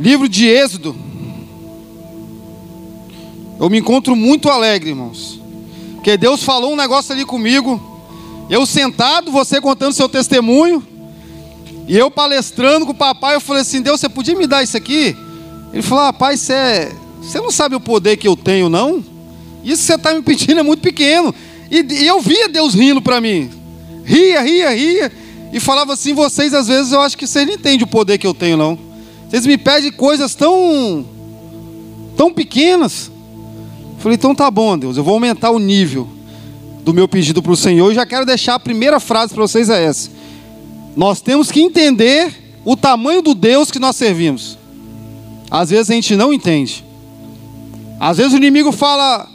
Livro de Êxodo. Eu me encontro muito alegre, irmãos. Porque Deus falou um negócio ali comigo. Eu sentado, você contando seu testemunho. E eu palestrando com o papai, eu falei assim: Deus, você podia me dar isso aqui? Ele falou: ah, pai, você, é... você não sabe o poder que eu tenho, não? Isso que você está me pedindo é muito pequeno. E, e eu via Deus rindo para mim. Ria, ria, ria. E falava assim: vocês às vezes eu acho que vocês não entendem o poder que eu tenho, não. Vocês me pedem coisas tão, tão pequenas. Eu falei, então tá bom, Deus, eu vou aumentar o nível do meu pedido para o Senhor. Eu já quero deixar a primeira frase para vocês é essa. Nós temos que entender o tamanho do Deus que nós servimos. Às vezes a gente não entende. Às vezes o inimigo fala,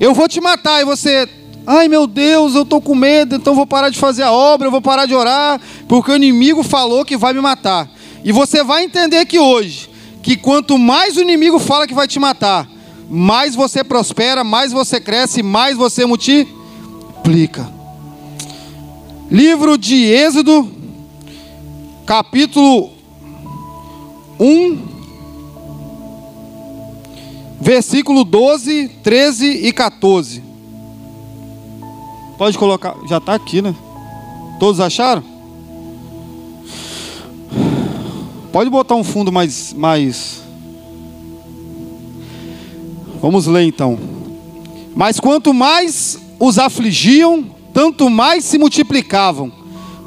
eu vou te matar, e você, ai meu Deus, eu estou com medo, então vou parar de fazer a obra, eu vou parar de orar, porque o inimigo falou que vai me matar. E você vai entender que hoje, que quanto mais o inimigo fala que vai te matar, mais você prospera, mais você cresce, mais você multiplica. Livro de Êxodo, capítulo 1, versículo 12, 13 e 14. Pode colocar, já está aqui, né? Todos acharam? Pode botar um fundo mais, mais. Vamos ler então. Mas quanto mais os afligiam, tanto mais se multiplicavam,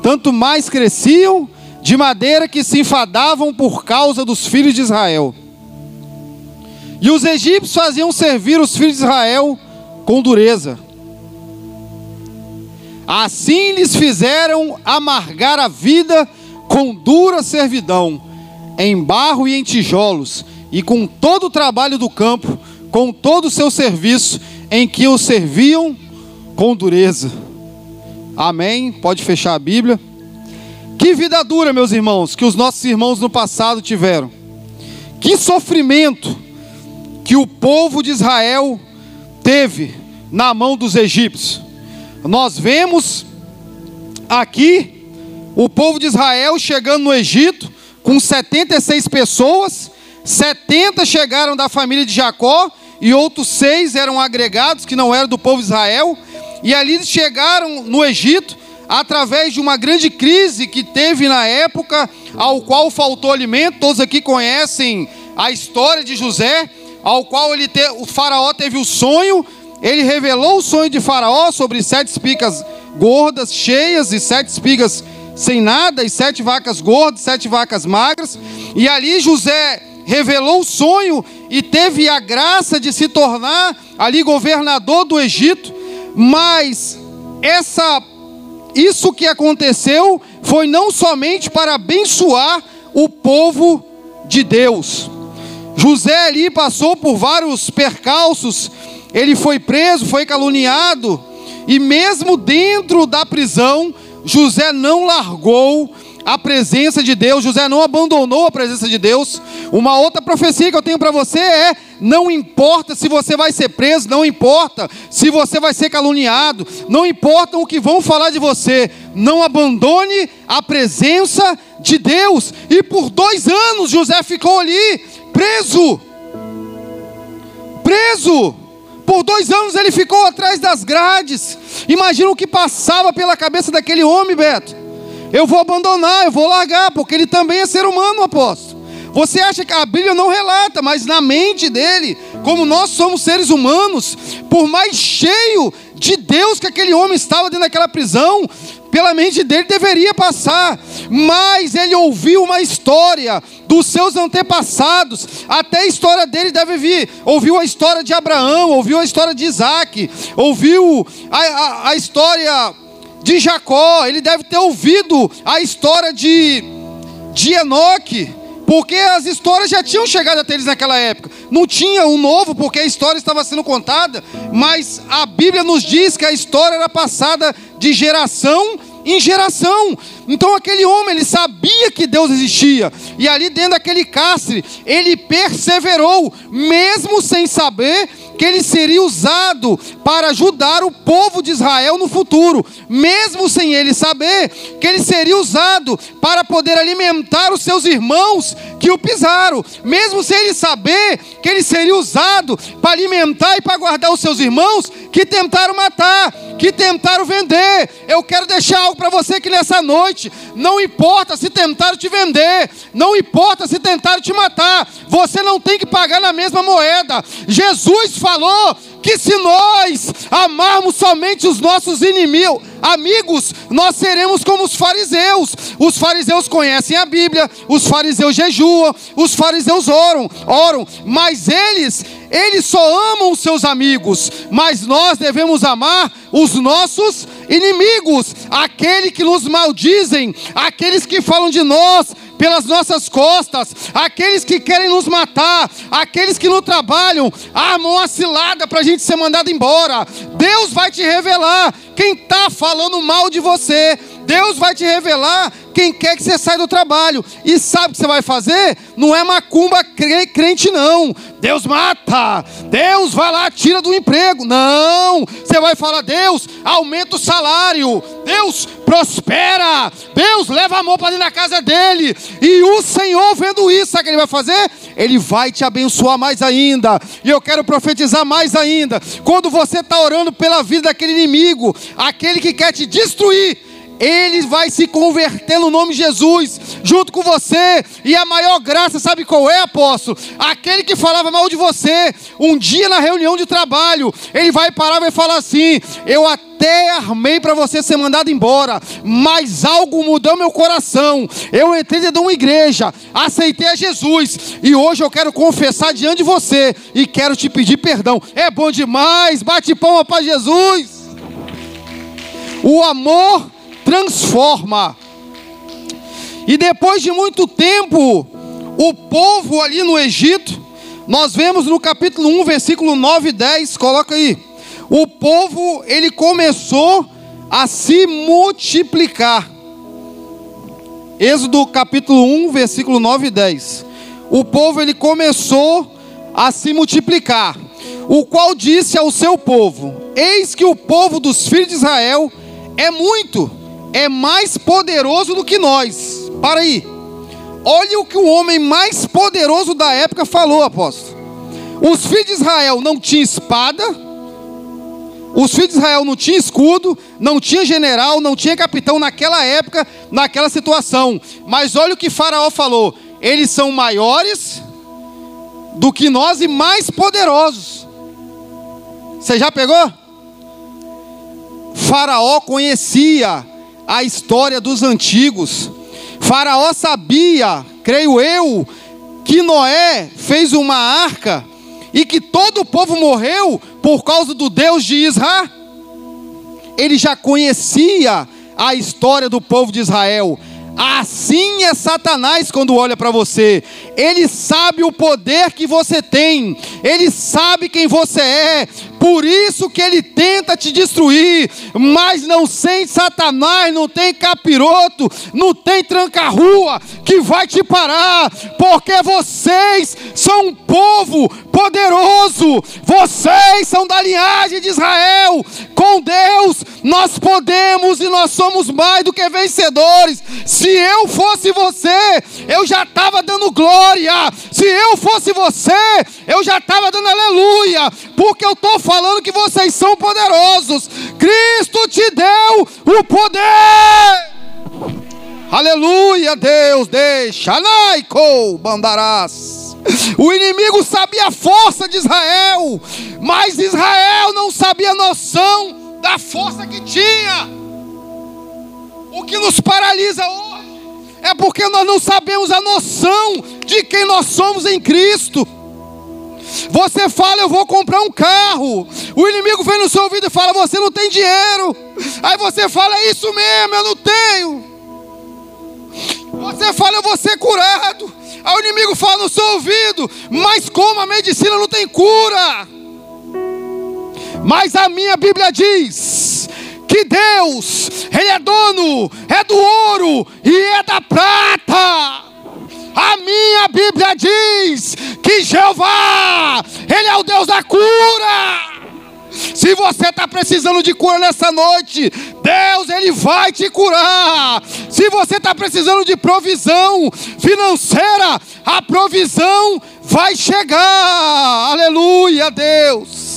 tanto mais cresciam, de maneira que se enfadavam por causa dos filhos de Israel. E os egípcios faziam servir os filhos de Israel com dureza. Assim lhes fizeram amargar a vida com dura servidão em barro e em tijolos, e com todo o trabalho do campo, com todo o seu serviço, em que o serviam com dureza. Amém? Pode fechar a Bíblia. Que vida dura, meus irmãos, que os nossos irmãos no passado tiveram. Que sofrimento que o povo de Israel teve na mão dos egípcios. Nós vemos aqui o povo de Israel chegando no Egito, com 76 pessoas, 70 chegaram da família de Jacó e outros seis eram agregados que não eram do povo de Israel. E ali eles chegaram no Egito através de uma grande crise que teve na época, ao qual faltou alimento. Todos aqui conhecem a história de José, ao qual ele te, o faraó teve o sonho. Ele revelou o sonho de faraó sobre sete espigas gordas, cheias e sete espigas sem nada, e sete vacas gordas, sete vacas magras. E ali José revelou o sonho e teve a graça de se tornar ali governador do Egito. Mas essa isso que aconteceu foi não somente para abençoar o povo de Deus. José ali passou por vários percalços, ele foi preso, foi caluniado, e mesmo dentro da prisão, José não largou a presença de Deus, José não abandonou a presença de Deus. Uma outra profecia que eu tenho para você é: não importa se você vai ser preso, não importa se você vai ser caluniado, não importa o que vão falar de você, não abandone a presença de Deus. E por dois anos José ficou ali, preso. Preso. Por dois anos ele ficou atrás das grades. Imagina o que passava pela cabeça daquele homem, Beto. Eu vou abandonar, eu vou largar, porque ele também é ser humano, apóstolo. Você acha que a Bíblia não relata, mas na mente dele, como nós somos seres humanos, por mais cheio de Deus que aquele homem estava dentro daquela prisão, pela mente dele deveria passar, mas ele ouviu uma história dos seus antepassados, até a história dele deve vir. Ouviu a história de Abraão, ouviu a história de Isaac, ouviu a, a, a história de Jacó, ele deve ter ouvido a história de, de Enoque porque as histórias já tinham chegado até eles naquela época. Não tinha um novo, porque a história estava sendo contada, mas a Bíblia nos diz que a história era passada de geração em geração. Então aquele homem, ele sabia que Deus existia, e ali dentro daquele cárcere, ele perseverou, mesmo sem saber que ele seria usado para ajudar o povo de Israel no futuro, mesmo sem ele saber que ele seria usado para poder alimentar os seus irmãos que o pisaram, mesmo sem ele saber que ele seria usado para alimentar e para guardar os seus irmãos que tentaram matar, que tentaram vender. Eu quero deixar algo para você que nessa noite, não importa se tentaram te vender, não importa se tentaram te matar, você não tem que pagar na mesma moeda. Jesus falou que se nós amarmos somente os nossos inimigos, amigos, nós seremos como os fariseus. Os fariseus conhecem a Bíblia, os fariseus jejuam, os fariseus oram, oram, mas eles eles só amam os seus amigos, mas nós devemos amar os nossos inimigos, aqueles que nos maldizem, aqueles que falam de nós pelas nossas costas, aqueles que querem nos matar, aqueles que no trabalham armam a cilada para a gente ser mandado embora. Deus vai te revelar quem está falando mal de você. Deus vai te revelar quem quer que você saia do trabalho. E sabe o que você vai fazer? Não é macumba crente, não. Deus mata. Deus vai lá, tira do emprego. Não. Você vai falar, Deus, aumenta o salário. Deus prospera. Deus leva amor para dentro da casa dele. E o Senhor, vendo isso, sabe o que ele vai fazer? Ele vai te abençoar mais ainda. E eu quero profetizar mais ainda. Quando você está orando pela vida daquele inimigo, aquele que quer te destruir, ele vai se converter no nome de Jesus, junto com você, e a maior graça, sabe qual é, apóstolo? Aquele que falava mal de você, um dia na reunião de trabalho, ele vai parar e vai falar assim: Eu até armei para você ser mandado embora, mas algo mudou meu coração. Eu entrei dentro de uma igreja, aceitei a Jesus, e hoje eu quero confessar diante de você, e quero te pedir perdão. É bom demais, bate palma para Jesus. O amor transforma. E depois de muito tempo, o povo ali no Egito, nós vemos no capítulo 1, versículo 9 e 10, coloca aí. O povo, ele começou a se multiplicar. Êxodo capítulo 1, versículo 9 e 10. O povo ele começou a se multiplicar, o qual disse ao seu povo: Eis que o povo dos filhos de Israel é muito é mais poderoso do que nós. Para aí. Olha o que o homem mais poderoso da época falou, apóstolo. Os filhos de Israel não tinham espada, os filhos de Israel não tinham escudo, não tinha general, não tinha capitão naquela época, naquela situação. Mas olha o que Faraó falou: eles são maiores do que nós e mais poderosos. Você já pegou? Faraó conhecia a história dos antigos. Faraó sabia, creio eu, que Noé fez uma arca e que todo o povo morreu por causa do Deus de Israel. Ele já conhecia a história do povo de Israel. Assim é Satanás quando olha para você. Ele sabe o poder que você tem. Ele sabe quem você é. Por isso que ele tenta te destruir. Mas não sem Satanás, não tem capiroto, não tem tranca-rua que vai te parar. Porque vocês são um povo poderoso. Vocês são da linhagem de Israel. Com Deus nós podemos e nós somos mais do que vencedores. Se eu fosse você, eu já estava dando glória. Se eu fosse você, eu já estava dando aleluia. Porque eu estou falando que vocês são poderosos. Cristo te deu o poder. Aleluia, Deus, deixa. Naico, bandarás. O inimigo sabia a força de Israel, mas Israel não sabia a noção da força que tinha. O que nos paralisa hoje é porque nós não sabemos a noção de quem nós somos em Cristo. Você fala, eu vou comprar um carro. O inimigo vem no seu ouvido e fala, você não tem dinheiro. Aí você fala, é isso mesmo, eu não tenho. Você fala, eu vou ser curado. Aí o inimigo fala no seu ouvido, mas como a medicina não tem cura? Mas a minha Bíblia diz que Deus, Ele é dono, é do ouro e é da prata. A minha Bíblia diz que Jeová, Ele é o Deus da cura. Se você está precisando de cura nessa noite, Deus, Ele vai te curar. Se você está precisando de provisão financeira, a provisão vai chegar. Aleluia, Deus.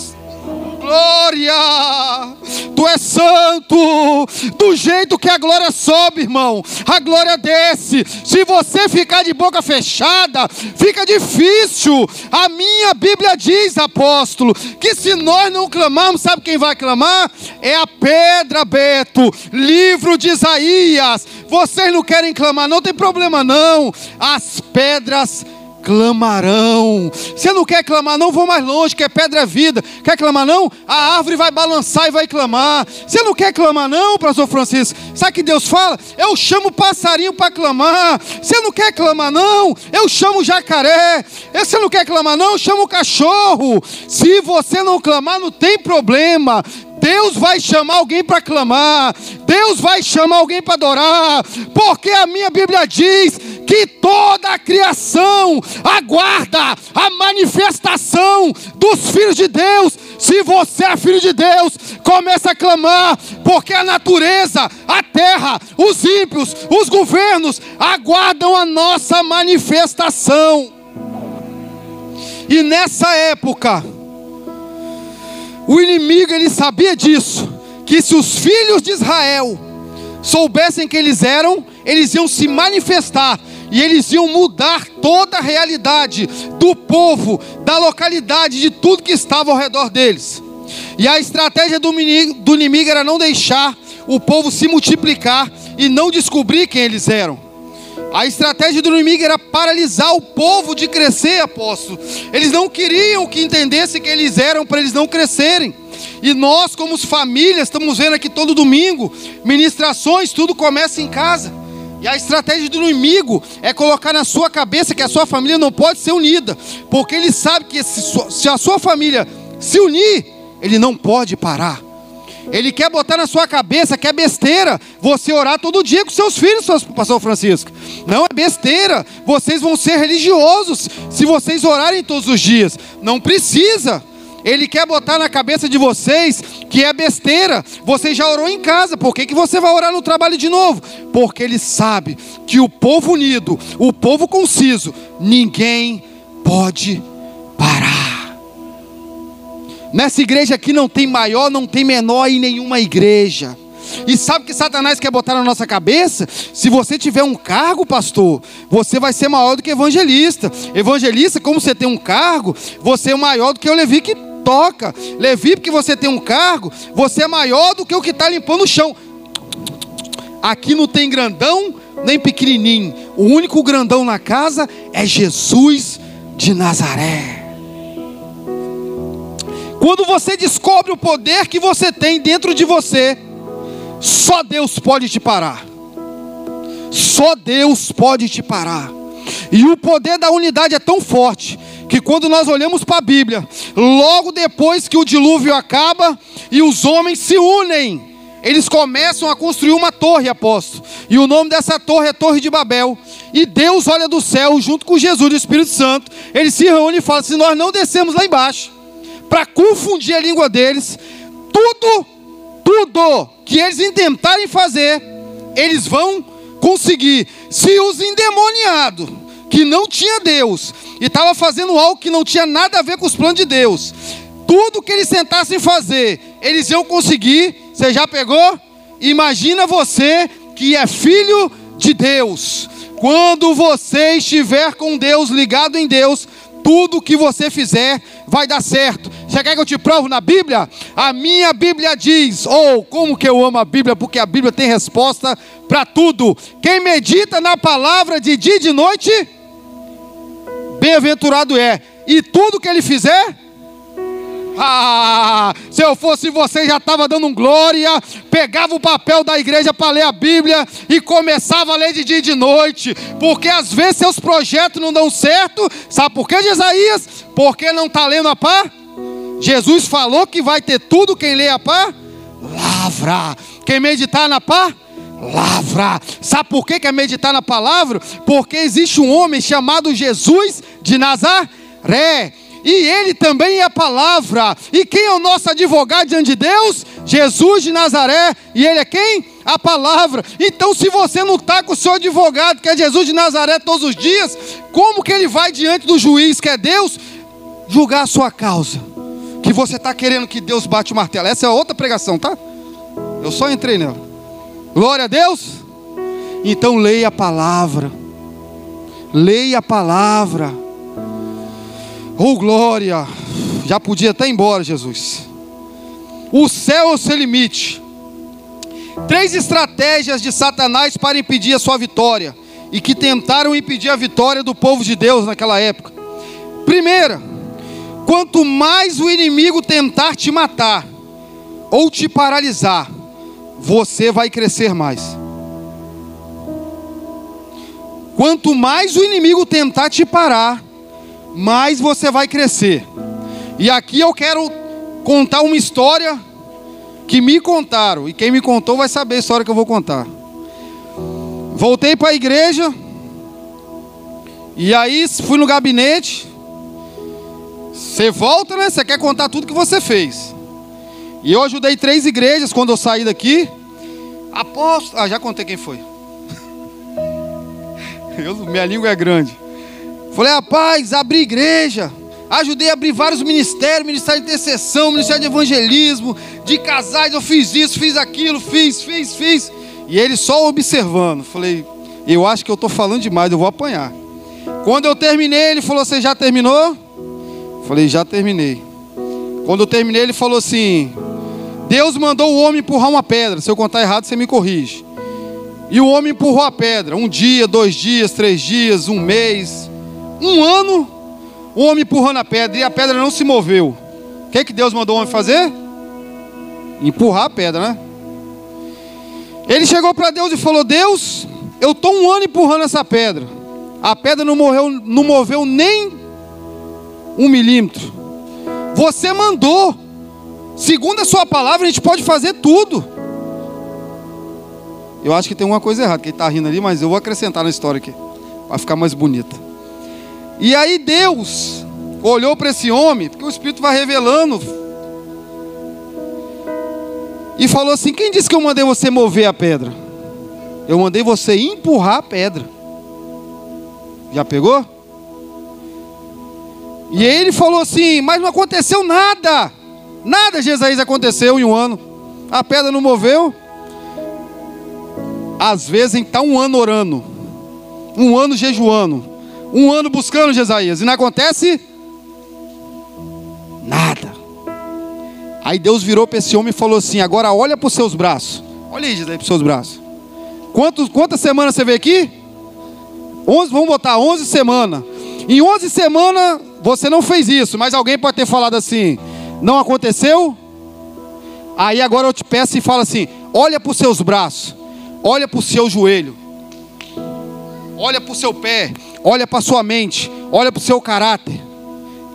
Glória! Tu és santo, do jeito que a glória sobe, irmão, a glória desce. Se você ficar de boca fechada, fica difícil. A minha Bíblia diz, apóstolo, que se nós não clamarmos, sabe quem vai clamar? É a pedra, Beto, livro de Isaías. Vocês não querem clamar, não tem problema não. As pedras clamarão. Você não quer clamar, não vou mais longe, que é pedra vida. Quer clamar, não? A árvore vai balançar e vai clamar. Você não quer clamar, não, pastor Francisco? Sabe que Deus fala? Eu chamo o passarinho para clamar. Você não quer clamar, não? Eu chamo o jacaré. Você não quer clamar, não? Eu chamo o cachorro. Se você não clamar, não tem problema. Deus vai chamar alguém para clamar, Deus vai chamar alguém para adorar, porque a minha Bíblia diz que toda criação aguarda a manifestação dos filhos de Deus. Se você é filho de Deus, começa a clamar, porque a natureza, a terra, os ímpios, os governos aguardam a nossa manifestação. E nessa época, o inimigo ele sabia disso, que se os filhos de Israel soubessem que eles eram, eles iam se manifestar e eles iam mudar toda a realidade do povo, da localidade, de tudo que estava ao redor deles. E a estratégia do inimigo, era não deixar o povo se multiplicar e não descobrir quem eles eram. A estratégia do inimigo era paralisar o povo de crescer, apóstolo. Eles não queriam que entendesse que eles eram para eles não crescerem. E nós, como famílias, estamos vendo aqui todo domingo, ministrações, tudo começa em casa. E a estratégia do inimigo é colocar na sua cabeça que a sua família não pode ser unida, porque ele sabe que se a sua família se unir, ele não pode parar. Ele quer botar na sua cabeça que é besteira você orar todo dia com seus filhos, pastor Francisco. Não é besteira. Vocês vão ser religiosos se vocês orarem todos os dias. Não precisa. Ele quer botar na cabeça de vocês que é besteira. Você já orou em casa, por que, que você vai orar no trabalho de novo? Porque ele sabe que o povo unido, o povo conciso, ninguém pode parar. Nessa igreja aqui não tem maior, não tem menor em nenhuma igreja. E sabe o que Satanás quer botar na nossa cabeça? Se você tiver um cargo, pastor, você vai ser maior do que evangelista. Evangelista, como você tem um cargo, você é maior do que o Levi que toca. Levi, porque você tem um cargo, você é maior do que o que está limpando o chão. Aqui não tem grandão nem pequenininho. O único grandão na casa é Jesus de Nazaré. Quando você descobre o poder que você tem dentro de você, só Deus pode te parar. Só Deus pode te parar. E o poder da unidade é tão forte que quando nós olhamos para a Bíblia, logo depois que o dilúvio acaba e os homens se unem, eles começam a construir uma torre, apóstolo. E o nome dessa torre é Torre de Babel. E Deus olha do céu, junto com Jesus e o Espírito Santo, eles se reúnem e falam: se nós não descemos lá embaixo, para confundir a língua deles, tudo, tudo que eles intentarem fazer, eles vão conseguir. Se os endemoniados, que não tinha Deus, e estava fazendo algo que não tinha nada a ver com os planos de Deus. Tudo que eles tentassem fazer, eles iam conseguir. Você já pegou? Imagina você que é filho de Deus. Quando você estiver com Deus, ligado em Deus, tudo que você fizer vai dar certo. Você quer que eu te provo na Bíblia? A minha Bíblia diz, ou oh, como que eu amo a Bíblia, porque a Bíblia tem resposta para tudo. Quem medita na palavra de dia e de noite, bem-aventurado é. E tudo que ele fizer, ah, se eu fosse você, já estava dando glória, pegava o papel da igreja para ler a Bíblia e começava a ler de dia e de noite, porque às vezes seus projetos não dão certo, sabe por que, Isaías? Porque não está lendo a pá? Jesus falou que vai ter tudo quem lê a pá? Lavra. Quem meditar na pá? Lavra. Sabe por que é meditar na palavra? Porque existe um homem chamado Jesus de Nazaré. e Ele também é a palavra. E quem é o nosso advogado diante de Deus? Jesus de Nazaré. E Ele é quem? A palavra. Então, se você não está com o seu advogado, que é Jesus de Nazaré, todos os dias, como que ele vai diante do juiz, que é Deus, julgar a sua causa? Que você está querendo que Deus bate o martelo. Essa é outra pregação, tá? Eu só entrei nela. Glória a Deus. Então leia a palavra. Leia a palavra. Oh glória. Já podia até ir embora, Jesus. O céu é o seu limite. Três estratégias de Satanás para impedir a sua vitória e que tentaram impedir a vitória do povo de Deus naquela época. Primeira, quanto mais o inimigo tentar te matar ou te paralisar, você vai crescer mais. Quanto mais o inimigo tentar te parar, mais você vai crescer. E aqui eu quero contar uma história que me contaram. E quem me contou vai saber a história que eu vou contar. Voltei para a igreja. E aí fui no gabinete. Você volta, né? Você quer contar tudo que você fez. E eu ajudei três igrejas quando eu saí daqui. Apóstolo. Ah, já contei quem foi. Eu, minha língua é grande. Falei, rapaz, abri igreja. Ajudei a abrir vários ministérios, ministério de intercessão, ministério de evangelismo, de casais, eu fiz isso, fiz aquilo, fiz, fiz, fiz. E ele só observando. Falei, eu acho que eu estou falando demais, eu vou apanhar. Quando eu terminei, ele falou, você já terminou? Falei, já terminei. Quando eu terminei, ele falou assim: Deus mandou o homem empurrar uma pedra. Se eu contar errado, você me corrige. E o homem empurrou a pedra. Um dia, dois dias, três dias, um mês, um ano. O homem empurrando a pedra e a pedra não se moveu. O que, que Deus mandou o homem fazer? Empurrar a pedra, né? Ele chegou para Deus e falou: Deus, eu estou um ano empurrando essa pedra. A pedra não, morreu, não moveu nem um milímetro. Você mandou. Segundo a sua palavra, a gente pode fazer tudo. Eu acho que tem uma coisa errada, que ele está rindo ali, mas eu vou acrescentar na história aqui, para ficar mais bonita. E aí Deus olhou para esse homem, porque o Espírito vai revelando, e falou assim: Quem disse que eu mandei você mover a pedra? Eu mandei você empurrar a pedra. Já pegou? E ele falou assim: Mas não aconteceu nada. Nada, Jesus, aconteceu em um ano. A pedra não moveu. Às vezes está um ano orando, um ano jejuando, um ano buscando Jesaías, e não acontece nada. Aí Deus virou para esse homem e falou assim: agora olha para os seus braços. Olha aí, Jesaías, para os seus braços. Quantos, quantas semanas você vê aqui? 11, vamos botar 11 semanas. Em 11 semanas você não fez isso, mas alguém pode ter falado assim: não aconteceu? Aí agora eu te peço e fala assim: olha para os seus braços, olha para o seu joelho, olha para o seu pé, olha para a sua mente, olha para o seu caráter.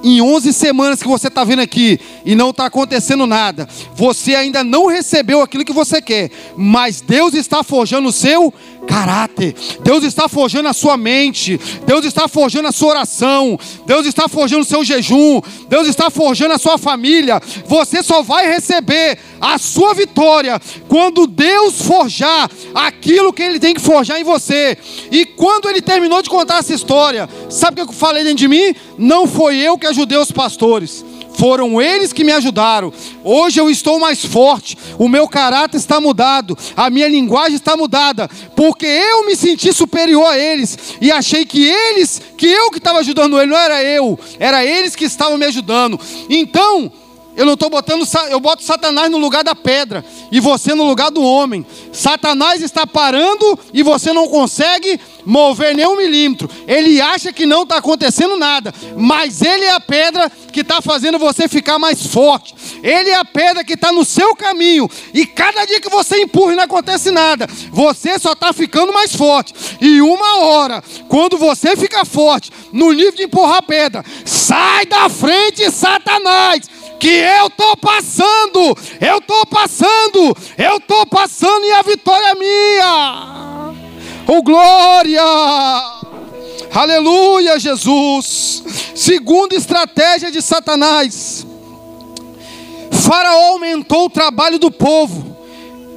Em 11 semanas que você está vindo aqui e não está acontecendo nada, você ainda não recebeu aquilo que você quer, mas Deus está forjando o seu caráter, Deus está forjando a sua mente, Deus está forjando a sua oração, Deus está forjando o seu jejum, Deus está forjando a sua família. Você só vai receber a sua vitória quando Deus forjar aquilo que Ele tem que forjar em você. E quando Ele terminou de contar essa história, sabe o que eu falei dentro de mim? Não foi eu que ajudei os pastores foram eles que me ajudaram. Hoje eu estou mais forte, o meu caráter está mudado, a minha linguagem está mudada, porque eu me senti superior a eles. E achei que eles, que eu que estava ajudando ele, não era eu, era eles que estavam me ajudando. Então, eu não estou botando, eu boto Satanás no lugar da pedra e você no lugar do homem. Satanás está parando e você não consegue mover nem um milímetro. Ele acha que não está acontecendo nada, mas ele é a pedra que está fazendo você ficar mais forte. Ele é a pedra que está no seu caminho. E cada dia que você empurra e não acontece nada, você só está ficando mais forte. E uma hora, quando você fica forte, no nível de empurrar a pedra, sai da frente, Satanás que eu estou passando, eu estou passando, eu estou passando e a vitória é minha. Oh glória! Aleluia, Jesus. Segunda estratégia de Satanás. Faraó aumentou o trabalho do povo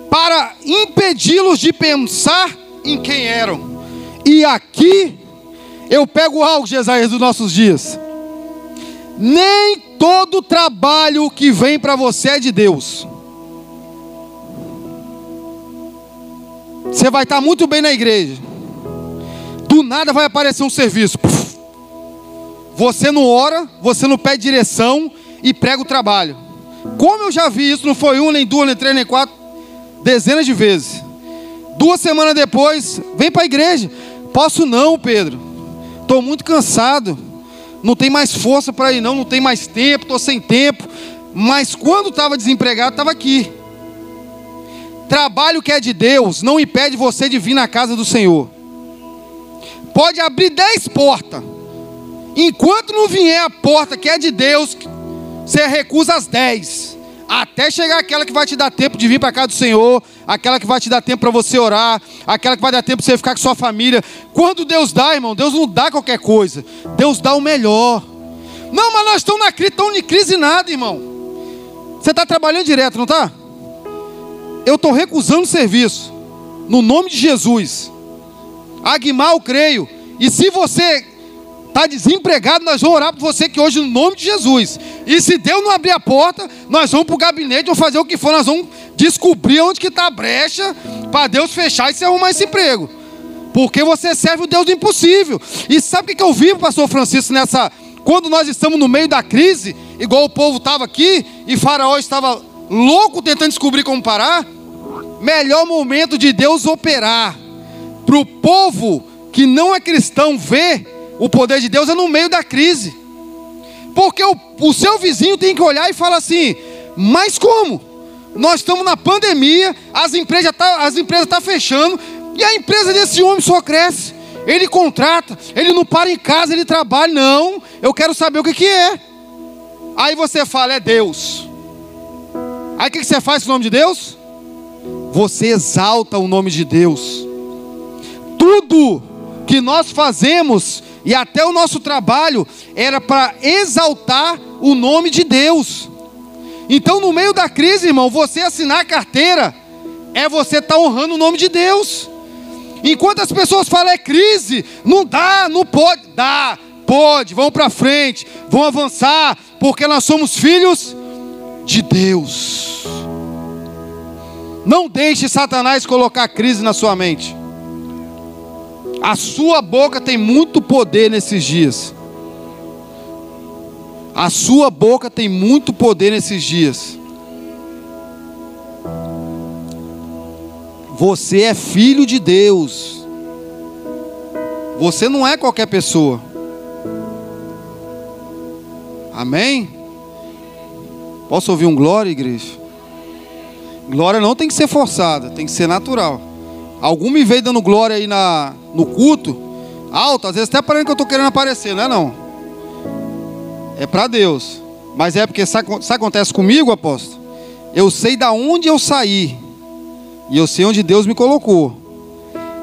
para impedi-los de pensar em quem eram. E aqui eu pego algo, Jesaías, dos nossos dias. Nem todo trabalho que vem para você é de Deus. Você vai estar muito bem na igreja. Do nada vai aparecer um serviço. Você não ora, você não pede direção e prega o trabalho. Como eu já vi isso, não foi um, nem duas, nem três, nem quatro, dezenas de vezes. Duas semanas depois, vem para a igreja. Posso não, Pedro. Estou muito cansado. Não tem mais força para ir, não. Não tem mais tempo, estou sem tempo. Mas quando estava desempregado, estava aqui. Trabalho que é de Deus não impede você de vir na casa do Senhor. Pode abrir dez portas. Enquanto não vier a porta que é de Deus, você recusa as dez. Até chegar aquela que vai te dar tempo de vir para casa do Senhor, aquela que vai te dar tempo para você orar, aquela que vai dar tempo para você ficar com sua família. Quando Deus dá, irmão, Deus não dá qualquer coisa. Deus dá o melhor. Não, mas nós estamos na crise, estamos em crise nada, irmão. Você está trabalhando direto, não está? Eu estou recusando serviço. No nome de Jesus. Aguimar, eu creio. E se você está desempregado, nós vamos orar por você que hoje, no nome de Jesus. E se Deus não abrir a porta, nós vamos para o gabinete, vamos fazer o que for, nós vamos descobrir onde que está a brecha para Deus fechar e você arrumar esse emprego. Porque você serve o Deus do impossível. E sabe o que eu vivo, pastor Francisco, nessa. Quando nós estamos no meio da crise, igual o povo estava aqui, e Faraó estava louco tentando descobrir como parar, melhor momento de Deus operar para o povo que não é cristão ver o poder de Deus é no meio da crise. Porque o, o seu vizinho tem que olhar e falar assim: mas como? Nós estamos na pandemia, as empresas estão tá, empresas tá fechando, e a empresa desse homem só cresce. Ele contrata, ele não para em casa, ele trabalha. Não, eu quero saber o que, que é. Aí você fala, é Deus. Aí o que, que você faz com o nome de Deus? Você exalta o nome de Deus. Tudo que nós fazemos e até o nosso trabalho era para exaltar o nome de Deus. Então, no meio da crise, irmão, você assinar a carteira é você estar tá honrando o nome de Deus. Enquanto as pessoas falam é crise, não dá, não pode, dá, pode, vão para frente, vão avançar, porque nós somos filhos de Deus. Não deixe Satanás colocar crise na sua mente. A sua boca tem muito poder nesses dias. A sua boca tem muito poder nesses dias. Você é filho de Deus. Você não é qualquer pessoa. Amém? Posso ouvir um glória, igreja? Glória não tem que ser forçada, tem que ser natural. Algum me veio dando glória aí na, no culto, alto, às vezes até parece que eu estou querendo aparecer, não é não? É para Deus. Mas é porque sabe o que acontece comigo, apóstolo? Eu sei da onde eu saí. E eu sei onde Deus me colocou.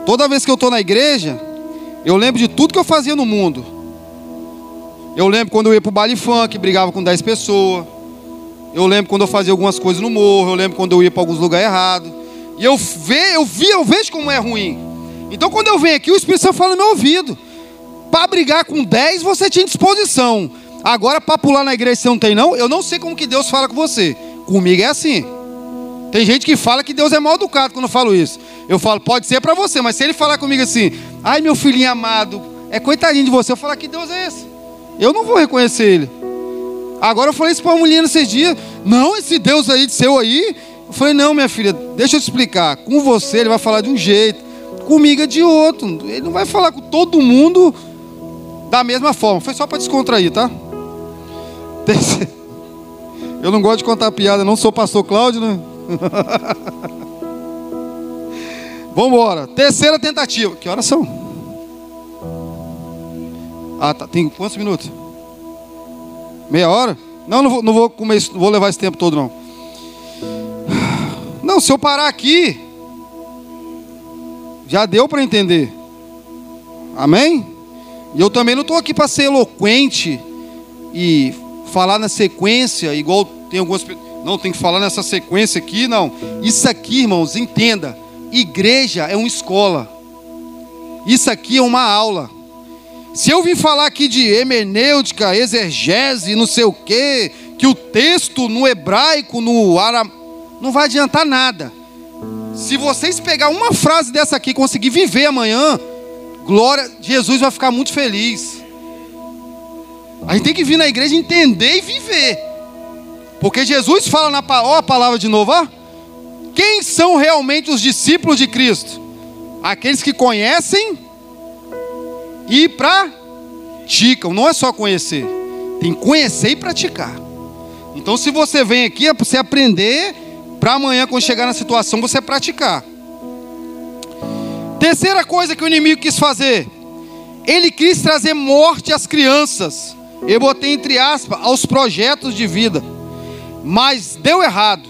Toda vez que eu estou na igreja, eu lembro de tudo que eu fazia no mundo. Eu lembro quando eu ia para o baile funk, brigava com 10 pessoas. Eu lembro quando eu fazia algumas coisas no morro. Eu lembro quando eu ia para alguns lugares errados. E eu vejo, eu vi, eu vejo como é ruim. Então quando eu venho aqui, o Espírito Santo fala no meu ouvido. Para brigar com 10, você tinha disposição. Agora, para pular na igreja, você não tem, não? Eu não sei como que Deus fala com você. Comigo é assim. Tem gente que fala que Deus é mal educado quando eu falo isso. Eu falo, pode ser para você, mas se ele falar comigo assim, ai meu filhinho amado, é coitadinho de você, eu falar que Deus é esse. Eu não vou reconhecer ele. Agora eu falei isso para uma mulher nesses dias. Não, esse Deus aí, seu aí, eu falei, não, minha filha, deixa eu te explicar. Com você ele vai falar de um jeito, comigo é de outro. Ele não vai falar com todo mundo da mesma forma. Foi só para descontrair, tá? Eu não gosto de contar piada, não sou pastor Cláudio, né? Vamos embora. Terceira tentativa. Que horas são? Ah, tá. Tem quantos minutos? Meia hora? Não, não vou, não vou comer não vou levar esse tempo todo, não. Se eu parar aqui, já deu para entender. Amém? E eu também não estou aqui para ser eloquente e falar na sequência, igual tem algumas Não, tem que falar nessa sequência aqui, não. Isso aqui, irmãos, entenda. Igreja é uma escola. Isso aqui é uma aula. Se eu vim falar aqui de hermenêutica, exegese, não sei o quê, que o texto no hebraico, no árabe, não vai adiantar nada. Se vocês pegar uma frase dessa aqui e conseguir viver amanhã, glória, Jesus vai ficar muito feliz. A gente tem que vir na igreja entender e viver. Porque Jesus fala na ó, a palavra de novo, ó. Quem são realmente os discípulos de Cristo? Aqueles que conhecem e praticam. Não é só conhecer, tem conhecer e praticar. Então, se você vem aqui, é para você aprender, para amanhã, quando chegar na situação, você praticar. Terceira coisa que o inimigo quis fazer, ele quis trazer morte às crianças. Eu botei entre aspas, aos projetos de vida. Mas deu errado.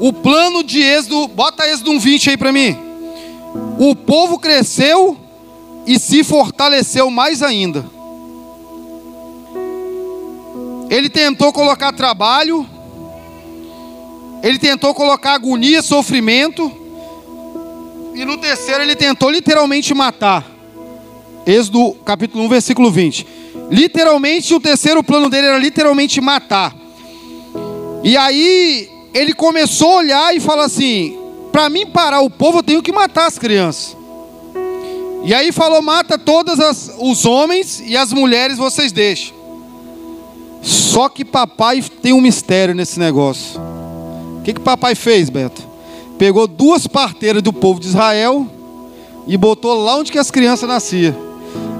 O plano de Êxodo, bota Êxodo 20 aí para mim. O povo cresceu e se fortaleceu mais ainda. Ele tentou colocar trabalho, ele tentou colocar agonia, sofrimento, e no terceiro ele tentou literalmente matar. Êxodo capítulo 1, versículo 20. Literalmente, o terceiro plano dele era literalmente matar. E aí ele começou a olhar e falar assim: para mim parar o povo, eu tenho que matar as crianças. E aí falou: mata todos os homens e as mulheres vocês deixam. Só que papai tem um mistério nesse negócio. O que, que papai fez, Beto? Pegou duas parteiras do povo de Israel e botou lá onde que as crianças nasciam.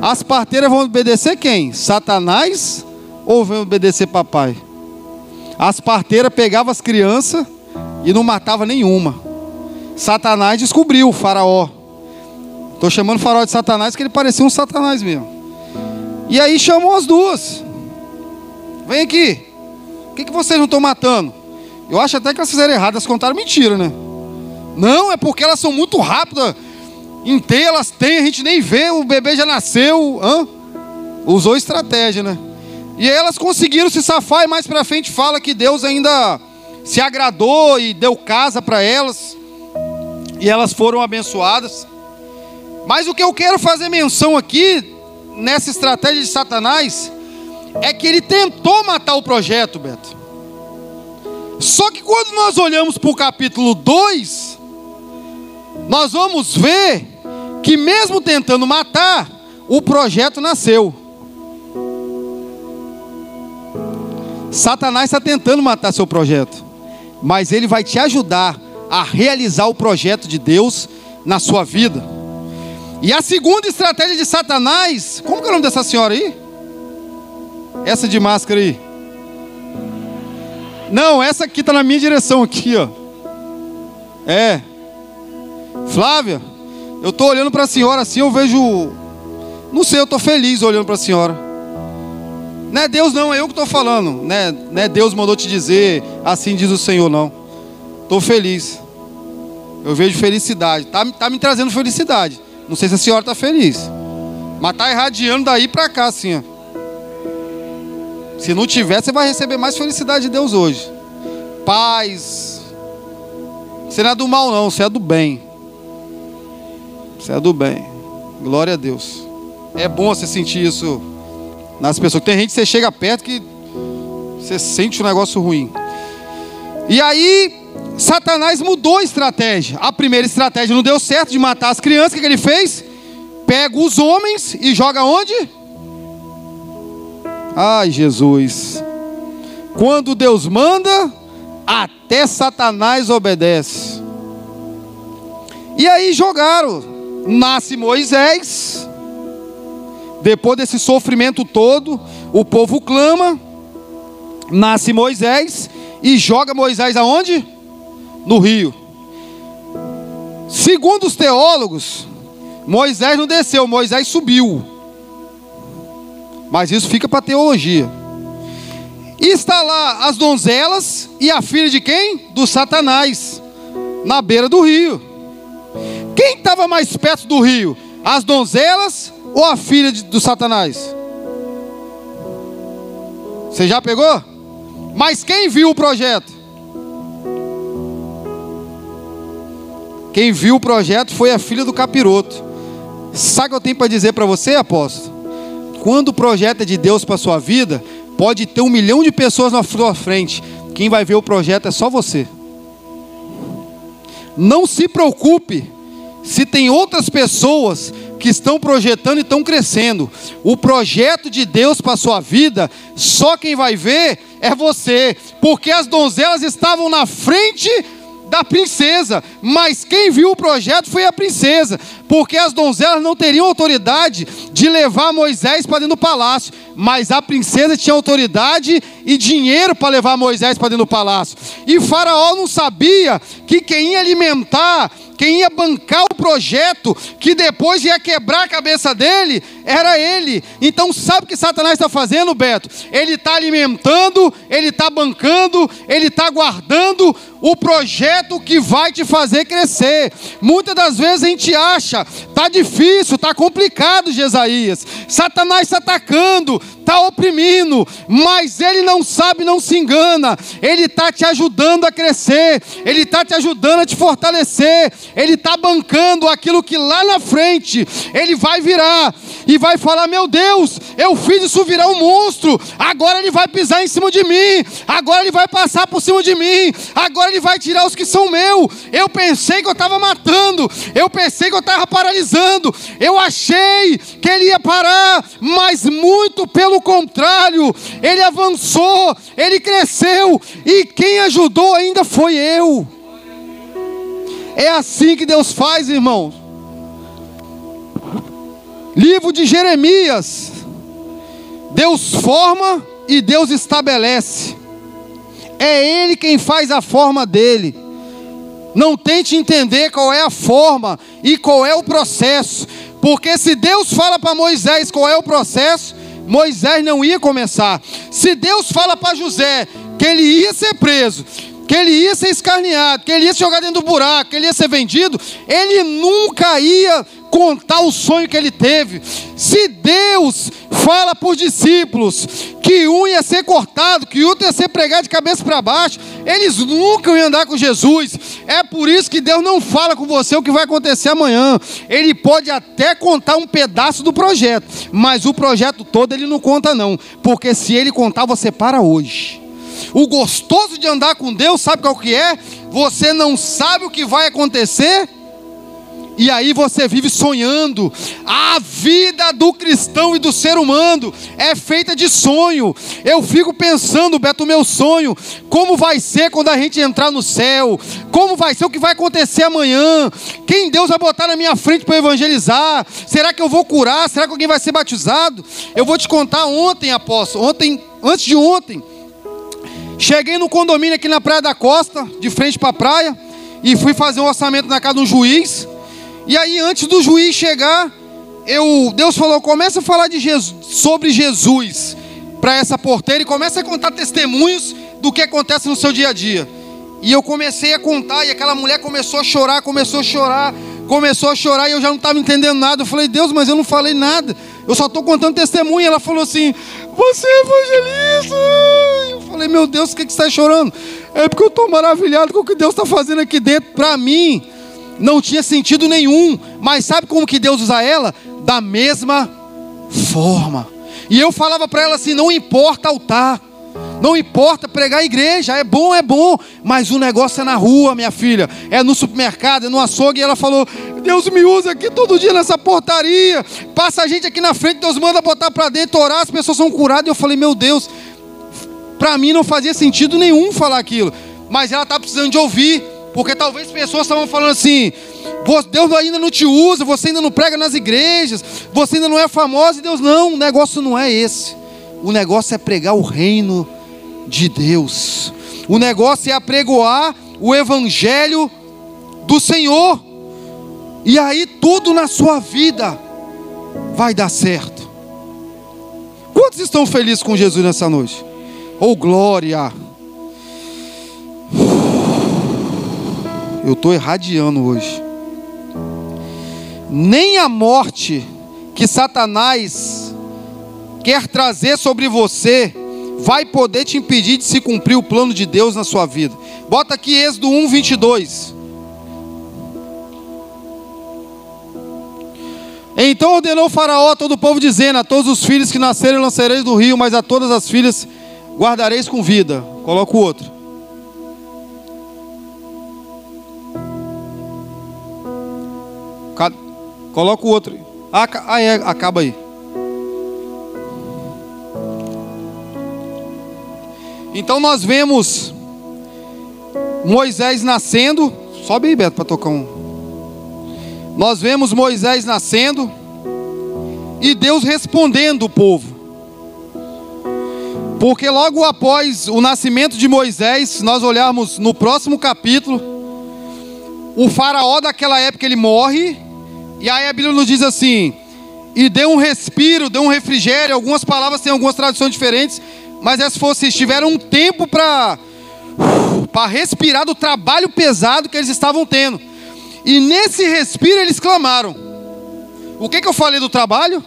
As parteiras vão obedecer quem? Satanás ou vão obedecer papai? As parteiras pegavam as crianças e não matava nenhuma. Satanás descobriu o faraó. Estou chamando o faraó de Satanás porque ele parecia um Satanás mesmo. E aí chamou as duas. Vem aqui. O que, que vocês não estão matando? Eu acho até que elas fizeram errado, elas contaram mentira, né? Não, é porque elas são muito rápidas inteira elas têm, a gente nem vê, o bebê já nasceu. Hã? Usou estratégia, né? E aí elas conseguiram se safar, e mais para frente fala que Deus ainda se agradou e deu casa para elas. E elas foram abençoadas. Mas o que eu quero fazer menção aqui, nessa estratégia de Satanás, é que ele tentou matar o projeto, Beto. Só que quando nós olhamos para o capítulo 2, nós vamos ver que mesmo tentando matar, o projeto nasceu. Satanás está tentando matar seu projeto, mas ele vai te ajudar a realizar o projeto de Deus na sua vida. E a segunda estratégia de Satanás, como que é o nome dessa senhora aí? Essa de máscara aí. Não, essa aqui está na minha direção aqui, ó. É. Flávia. Eu estou olhando para a senhora assim, eu vejo. Não sei, eu estou feliz olhando para a senhora. Não é Deus, não, é eu que estou falando. Não é, não é Deus mandou te dizer, assim diz o Senhor, não. Estou feliz. Eu vejo felicidade. Está tá me trazendo felicidade. Não sei se a senhora está feliz. Mas está irradiando daí para cá, assim. Ó. Se não tiver, você vai receber mais felicidade de Deus hoje. Paz. Você não é do mal, não, você é do bem. Você é do bem. Glória a Deus. É bom você sentir isso nas pessoas. Tem gente que você chega perto que você sente um negócio ruim. E aí, Satanás mudou a estratégia. A primeira estratégia não deu certo de matar as crianças. O que ele fez? Pega os homens e joga onde? Ai, Jesus. Quando Deus manda, até Satanás obedece. E aí jogaram nasce Moisés. Depois desse sofrimento todo, o povo clama. Nasce Moisés e joga Moisés aonde? No rio. Segundo os teólogos, Moisés não desceu, Moisés subiu. Mas isso fica para teologia. E está lá as donzelas e a filha de quem? Do Satanás, na beira do rio. Quem estava mais perto do rio? As donzelas ou a filha de, do Satanás? Você já pegou? Mas quem viu o projeto? Quem viu o projeto foi a filha do capiroto. Sabe o que eu tenho para dizer para você, apóstolo? Quando o projeto é de Deus para sua vida, pode ter um milhão de pessoas na sua frente. Quem vai ver o projeto é só você. Não se preocupe se tem outras pessoas que estão projetando e estão crescendo. O projeto de Deus para a sua vida, só quem vai ver é você, porque as donzelas estavam na frente da princesa, mas quem viu o projeto foi a princesa, porque as donzelas não teriam autoridade de levar Moisés para dentro do palácio, mas a princesa tinha autoridade e dinheiro para levar Moisés para dentro do palácio. E Faraó não sabia que quem ia alimentar quem ia bancar o projeto, que depois ia quebrar a cabeça dele, era ele. Então, sabe o que Satanás está fazendo, Beto? Ele está alimentando, ele está bancando, ele está guardando o projeto que vai te fazer crescer. Muitas das vezes a gente acha, tá difícil, tá complicado, Jesaías. Satanás está atacando, está oprimindo, mas ele não sabe, não se engana. Ele está te ajudando a crescer, ele está te ajudando a te fortalecer, ele está bancando aquilo que lá na frente ele vai virar e vai falar: Meu Deus, eu fiz isso virar um monstro, agora ele vai pisar em cima de mim, agora ele vai passar por cima de mim, agora ele vai tirar os que são meus. Eu pensei que eu estava matando, eu pensei que eu estava paralisando, eu achei que ele ia parar, mas muito pelo contrário, ele avançou, ele cresceu, e quem ajudou ainda foi eu. É assim que Deus faz, irmãos. Livro de Jeremias. Deus forma e Deus estabelece. É Ele quem faz a forma dele. Não tente entender qual é a forma e qual é o processo. Porque se Deus fala para Moisés qual é o processo, Moisés não ia começar. Se Deus fala para José que ele ia ser preso, que ele ia ser escarneado, que ele ia se jogar dentro do buraco, que ele ia ser vendido, ele nunca ia contar o sonho que ele teve. Se Deus fala para os discípulos que um ia ser cortado, que outro ia ser pregado de cabeça para baixo, eles nunca iam andar com Jesus. É por isso que Deus não fala com você o que vai acontecer amanhã. Ele pode até contar um pedaço do projeto, mas o projeto todo ele não conta não, porque se ele contar você para hoje. O gostoso de andar com Deus, sabe qual que é? Você não sabe o que vai acontecer e aí você vive sonhando. A vida do cristão e do ser humano é feita de sonho. Eu fico pensando, Beto, meu sonho, como vai ser quando a gente entrar no céu? Como vai ser o que vai acontecer amanhã? Quem Deus vai botar na minha frente para evangelizar? Será que eu vou curar? Será que alguém vai ser batizado? Eu vou te contar ontem, apóstolo, ontem, antes de ontem, cheguei no condomínio aqui na Praia da Costa, de frente para a praia, e fui fazer um orçamento na casa de um juiz. E aí, antes do juiz chegar, eu, Deus falou: começa a falar de Jesus, sobre Jesus para essa porteira e começa a contar testemunhos do que acontece no seu dia a dia. E eu comecei a contar, e aquela mulher começou a chorar, começou a chorar, começou a chorar, e eu já não estava entendendo nada. Eu falei, Deus, mas eu não falei nada, eu só estou contando testemunho. E ela falou assim: Você é evangelista. Falei, meu Deus, o que, que você está chorando? É porque eu estou maravilhado com o que Deus está fazendo aqui dentro para mim não tinha sentido nenhum, mas sabe como que Deus usa ela? Da mesma forma. E eu falava para ela assim: não importa altar, não importa pregar a igreja, é bom, é bom, mas o negócio é na rua, minha filha, é no supermercado, é no açougue. E ela falou: Deus me usa aqui todo dia nessa portaria, passa a gente aqui na frente, Deus manda botar para dentro, orar, as pessoas são curadas. E eu falei: Meu Deus, para mim não fazia sentido nenhum falar aquilo, mas ela está precisando de ouvir. Porque talvez pessoas estavam falando assim: Deus ainda não te usa, você ainda não prega nas igrejas, você ainda não é famoso, e Deus não, o negócio não é esse. O negócio é pregar o reino de Deus. O negócio é apregoar o evangelho do Senhor. E aí tudo na sua vida vai dar certo. Quantos estão felizes com Jesus nessa noite? Oh glória! Eu estou irradiando hoje. Nem a morte que Satanás quer trazer sobre você vai poder te impedir de se cumprir o plano de Deus na sua vida. Bota aqui Êxodo 1, 22. Então ordenou Faraó a todo o povo, dizendo: A todos os filhos que nascerem lançareis do rio, mas a todas as filhas guardareis com vida. Coloca o outro. Coloca o outro. Ah, é, acaba aí. Então nós vemos Moisés nascendo. Sobe aí, Beto, para tocar um. Nós vemos Moisés nascendo e Deus respondendo o povo. Porque logo após o nascimento de Moisés, se nós olharmos no próximo capítulo, o faraó daquela época ele morre, e aí a Bíblia nos diz assim: e deu um respiro, deu um refrigério. Algumas palavras têm algumas traduções diferentes, mas é se fosse, tiveram um tempo para para respirar do trabalho pesado que eles estavam tendo. E nesse respiro eles clamaram. O que, que eu falei do trabalho?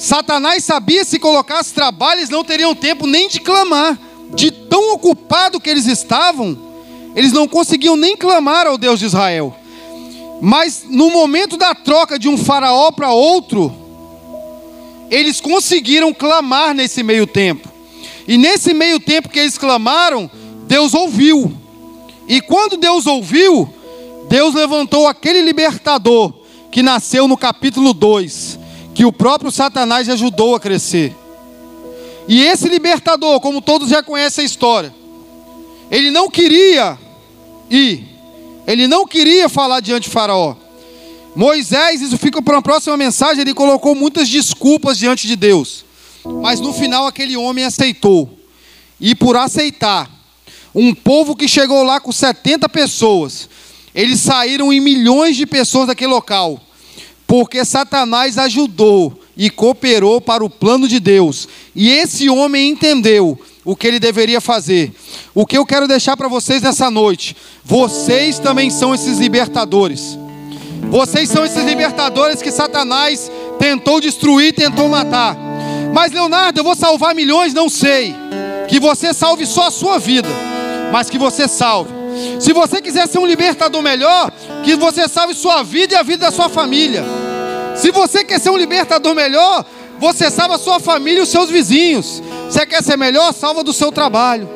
Satanás sabia se colocasse trabalho, eles não teriam tempo nem de clamar. De tão ocupado que eles estavam, eles não conseguiam nem clamar ao Deus de Israel. Mas no momento da troca de um faraó para outro, eles conseguiram clamar nesse meio tempo. E nesse meio tempo que eles clamaram, Deus ouviu. E quando Deus ouviu, Deus levantou aquele libertador que nasceu no capítulo 2, que o próprio Satanás ajudou a crescer. E esse libertador, como todos já conhecem a história, ele não queria ir, ele não queria falar diante de Faraó. Moisés, isso fica para uma próxima mensagem, ele colocou muitas desculpas diante de Deus. Mas no final aquele homem aceitou. E por aceitar, um povo que chegou lá com 70 pessoas, eles saíram em milhões de pessoas daquele local. Porque Satanás ajudou e cooperou para o plano de Deus. E esse homem entendeu o que ele deveria fazer. O que eu quero deixar para vocês nessa noite, vocês também são esses libertadores. Vocês são esses libertadores que Satanás tentou destruir, tentou matar. Mas Leonardo, eu vou salvar milhões? Não sei. Que você salve só a sua vida, mas que você salve. Se você quiser ser um libertador melhor, que você salve sua vida e a vida da sua família. Se você quer ser um libertador melhor, você salva a sua família e os seus vizinhos. Você quer ser melhor? Salva do seu trabalho.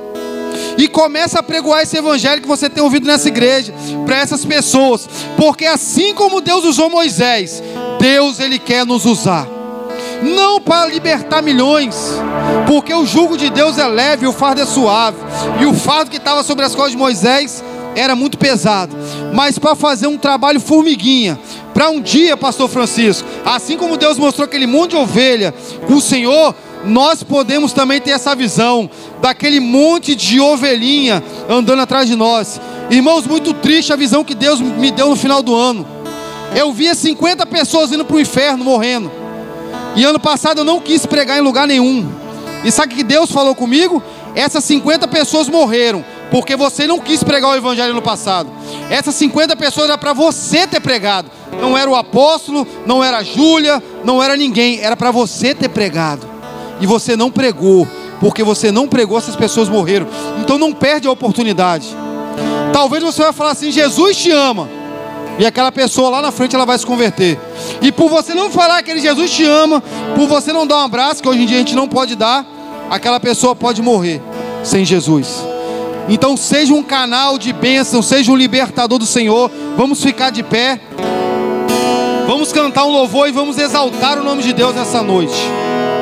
E começa a pregoar esse evangelho que você tem ouvido nessa igreja para essas pessoas, porque assim como Deus usou Moisés, Deus ele quer nos usar. Não para libertar milhões, porque o jugo de Deus é leve o fardo é suave. E o fardo que estava sobre as costas de Moisés era muito pesado, mas para fazer um trabalho formiguinha, para um dia, pastor Francisco, assim como Deus mostrou aquele monte de ovelha com o Senhor, nós podemos também ter essa visão daquele monte de ovelhinha andando atrás de nós. Irmãos, muito triste a visão que Deus me deu no final do ano. Eu via 50 pessoas indo para o inferno morrendo. E ano passado eu não quis pregar em lugar nenhum. E sabe o que Deus falou comigo? Essas 50 pessoas morreram porque você não quis pregar o evangelho no passado. Essas 50 pessoas era para você ter pregado. Não era o apóstolo, não era a Júlia, não era ninguém, era para você ter pregado. E você não pregou porque você não pregou, essas pessoas morreram. Então não perde a oportunidade. Talvez você vai falar assim: Jesus te ama. E aquela pessoa lá na frente ela vai se converter. E por você não falar que Jesus te ama, por você não dar um abraço, que hoje em dia a gente não pode dar, aquela pessoa pode morrer sem Jesus. Então seja um canal de bênção, seja um libertador do Senhor. Vamos ficar de pé. Vamos cantar um louvor e vamos exaltar o nome de Deus nessa noite.